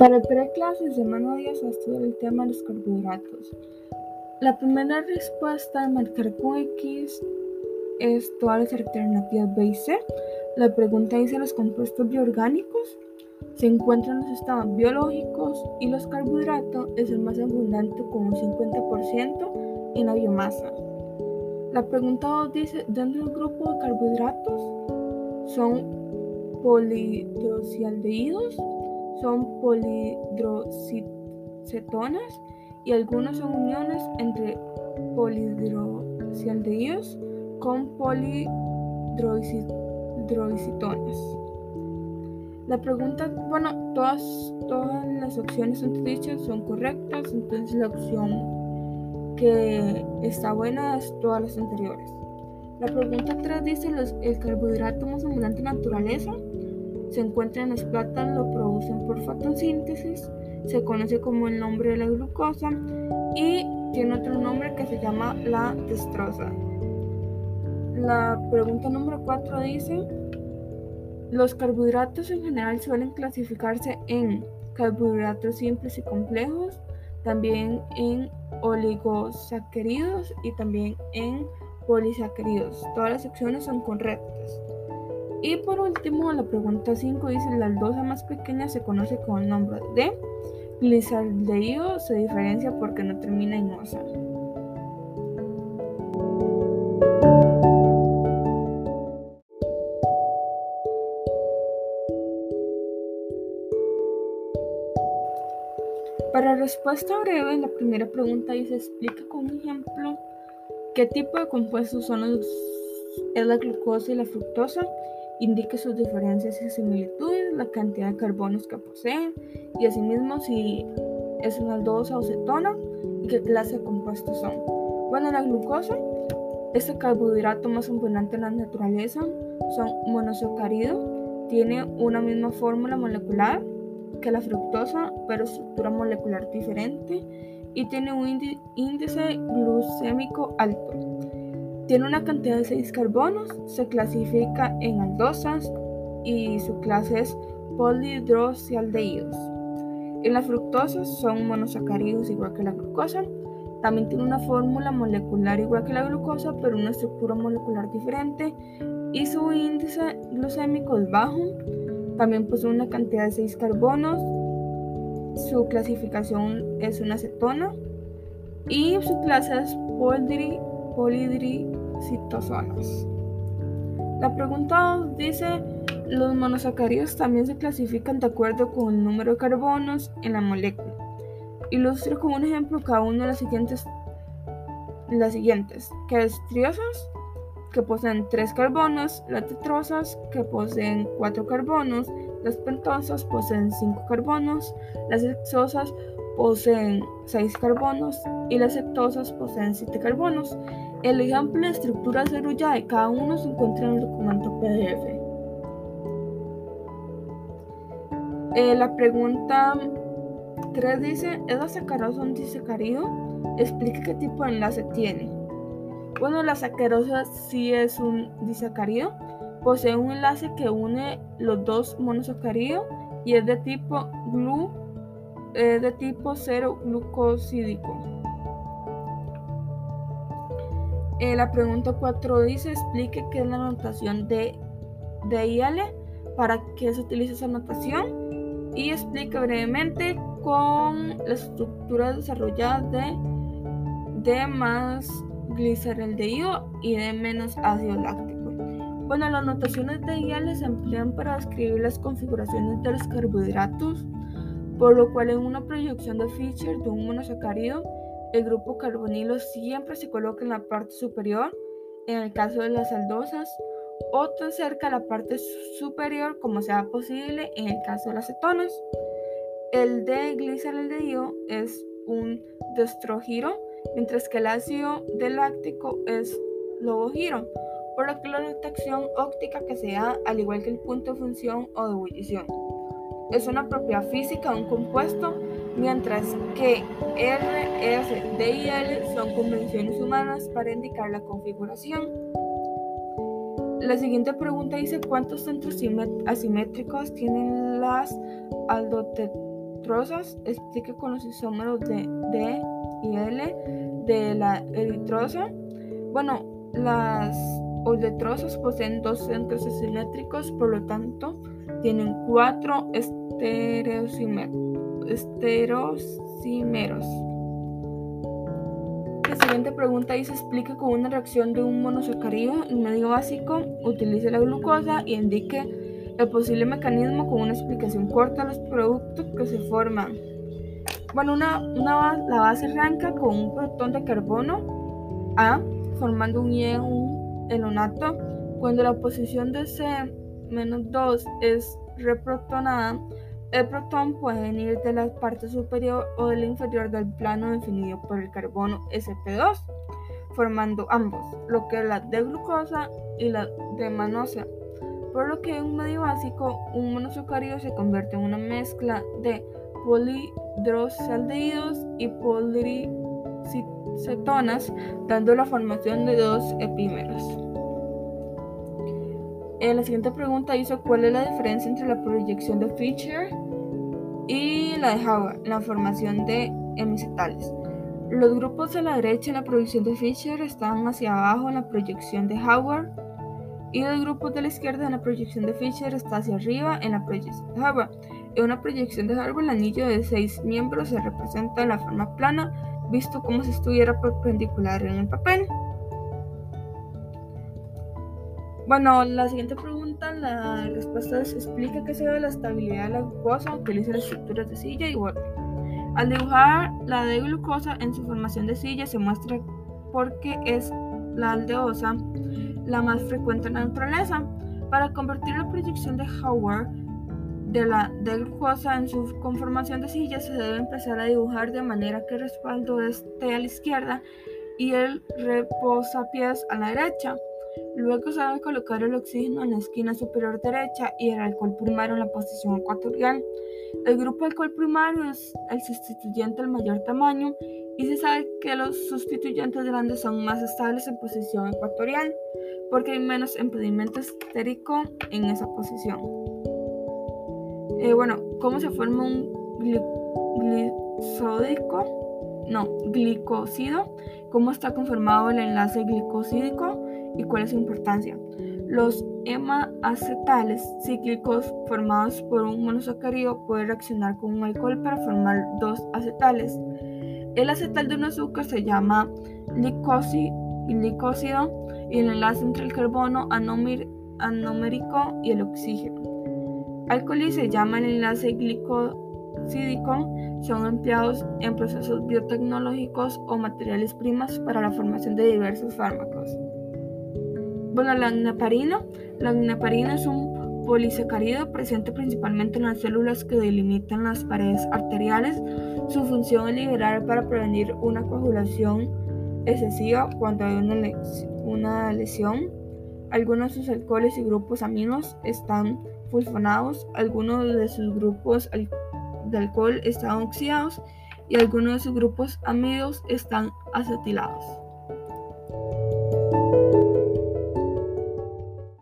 Para el preclase, semana 10 a estudiar el tema de los carbohidratos. La primera respuesta de marcar con X es todas las alternativas B y C. La pregunta dice los compuestos bioorgánicos se encuentran en los estados biológicos y los carbohidratos es el más abundante con un 50% en la biomasa. La pregunta 2 dice, dentro del grupo de carbohidratos son polihidroxialdehídos, son polihidrocetonas y algunos son uniones entre polihidroxialdehídos con polihidroicetonas. La pregunta, bueno, todas, todas las opciones dichas son correctas, entonces la opción que está buena es todas las anteriores. La pregunta 3 dice, los, el carbohidrato más abundante en naturaleza se encuentra en las plantas, lo producen por fotosíntesis, se conoce como el nombre de la glucosa y tiene otro nombre que se llama la destroza. La pregunta número 4 dice, los carbohidratos en general suelen clasificarse en carbohidratos simples y complejos, también en oligosacáridos y también en polisacáridos. Todas las secciones son correctas. Y por último, la pregunta 5 dice, la aldosa más pequeña se conoce con el nombre de glisaldehído, se diferencia porque no termina en osa. Para respuesta breve, la primera pregunta dice, explica con un ejemplo qué tipo de compuestos son es la glucosa y la fructosa indique sus diferencias y similitudes, la cantidad de carbonos que poseen y asimismo si es una aldosa o cetona y qué clase de compuestos son. Bueno, la glucosa, este carbohidrato más abundante en la naturaleza, son monosacárido, tiene una misma fórmula molecular que la fructosa, pero estructura molecular diferente y tiene un índice glucémico alto. Tiene una cantidad de 6 carbonos, se clasifica en aldosas y su clase es polihidroxialdehídos. En las fructosas son monosacáridos igual que la glucosa. También tiene una fórmula molecular igual que la glucosa, pero una estructura molecular diferente y su índice glucémico es bajo. También posee una cantidad de 6 carbonos. Su clasificación es una acetona y su clase es polidri citosonas. La pregunta dice, los monosacáridos también se clasifican de acuerdo con el número de carbonos en la molécula. Ilustre con un ejemplo cada uno de las siguientes, las siguientes, que es triosas, que poseen 3 carbonos, las tetrosas, que poseen 4 carbonos, las pentosas poseen 5 carbonos, las hexosas poseen 6 carbonos y las septosas poseen 7 carbonos. El ejemplo de estructura desarrollada de cada uno se encuentra en el documento PDF. Eh, la pregunta 3 dice, ¿es la sacarosa un disacárido? Explique qué tipo de enlace tiene. Bueno, la sacarosa sí es un disacárido. Posee un enlace que une los dos monosacáridos y es de tipo glu, de tipo 0 glucosídico. Eh, la pregunta 4 dice, explique qué es la notación de, de IL, para qué se utiliza esa notación y explique brevemente con la estructura desarrollada de D más gliceraldehído y D menos ácido láctico. Bueno, las notaciones de IL se emplean para describir las configuraciones de los carbohidratos, por lo cual en una proyección de Fischer de un monosacárido el grupo carbonilo siempre se coloca en la parte superior, en el caso de las aldosas, o tan cerca a la parte superior como sea posible en el caso de las cetonas. El D-gliceraldehído es un destrogiro, mientras que el ácido láctico es lobogiro, por la detección óptica que se da al igual que el punto de función o de ebullición. Es una propiedad física de un compuesto mientras que R, S, D y L son convenciones humanas para indicar la configuración. La siguiente pregunta dice cuántos centros asimétricos tienen las aldotetrosas. explica con los isómeros de D y L de la eritrosa. Bueno, las oletrosas poseen dos centros asimétricos, por lo tanto, tienen cuatro estereosímeros. La siguiente pregunta dice explique con una reacción de un monosacárido en medio básico, utilice la glucosa y indique el posible mecanismo con una explicación corta de los productos que se forman. Bueno, una, la base arranca con un protón de carbono A formando un y un elonato. Cuando la posición de C-2 es reprotonada, el protón puede venir de la parte superior o de la inferior del plano definido por el carbono sp2, formando ambos, lo que es la de glucosa y la de manosa. Por lo que en un medio básico, un monosacárido se convierte en una mezcla de polihidrosaldehídos y poliricetonas, dando la formación de dos epímeros. En la siguiente pregunta dice cuál es la diferencia entre la proyección de Fischer y la de Howard la formación de hemicetales. Los grupos de la derecha en la proyección de Fischer están hacia abajo en la proyección de Howard y los grupos de la izquierda en la proyección de Fischer está hacia arriba en la proyección de Howard. En una proyección de Howard el anillo de seis miembros se representa en la forma plana, visto como si estuviera perpendicular en el papel. Bueno, la siguiente pregunta, la respuesta es explica qué se ve la estabilidad de la glucosa, utiliza las estructuras de silla y borde. Al dibujar la de glucosa en su formación de silla se muestra porque es la aldeosa la más frecuente en la naturaleza. Para convertir la proyección de Howard de la de glucosa en su conformación de silla se debe empezar a dibujar de manera que el respaldo esté a la izquierda y el reposapiés a la derecha. Luego debe colocar el oxígeno en la esquina superior derecha y el alcohol primario en la posición ecuatorial. El grupo alcohol primario es el sustituyente del mayor tamaño y se sabe que los sustituyentes grandes son más estables en posición ecuatorial porque hay menos impedimento estérico en esa posición. Eh, bueno, ¿cómo se forma un glicódico? No, glicósido. ¿Cómo está conformado el enlace glicosídico? Y cuál es su importancia. Los hemacetales cíclicos formados por un monosacárido pueden reaccionar con un alcohol para formar dos acetales. El acetal de un azúcar se llama glicósido y el enlace entre el carbono anomérico y el oxígeno. Alcohol se llama el enlace glicosídico son empleados en procesos biotecnológicos o materiales primas para la formación de diversos fármacos. Bueno, la neparina. La neparina es un polisacárido presente principalmente en las células que delimitan las paredes arteriales. Su función es liberar para prevenir una coagulación excesiva cuando hay una, lesión. Algunos de sus alcoholes y grupos aminos están fulfonados, algunos de sus grupos de alcohol están oxidados y algunos de sus grupos amidos están acetilados.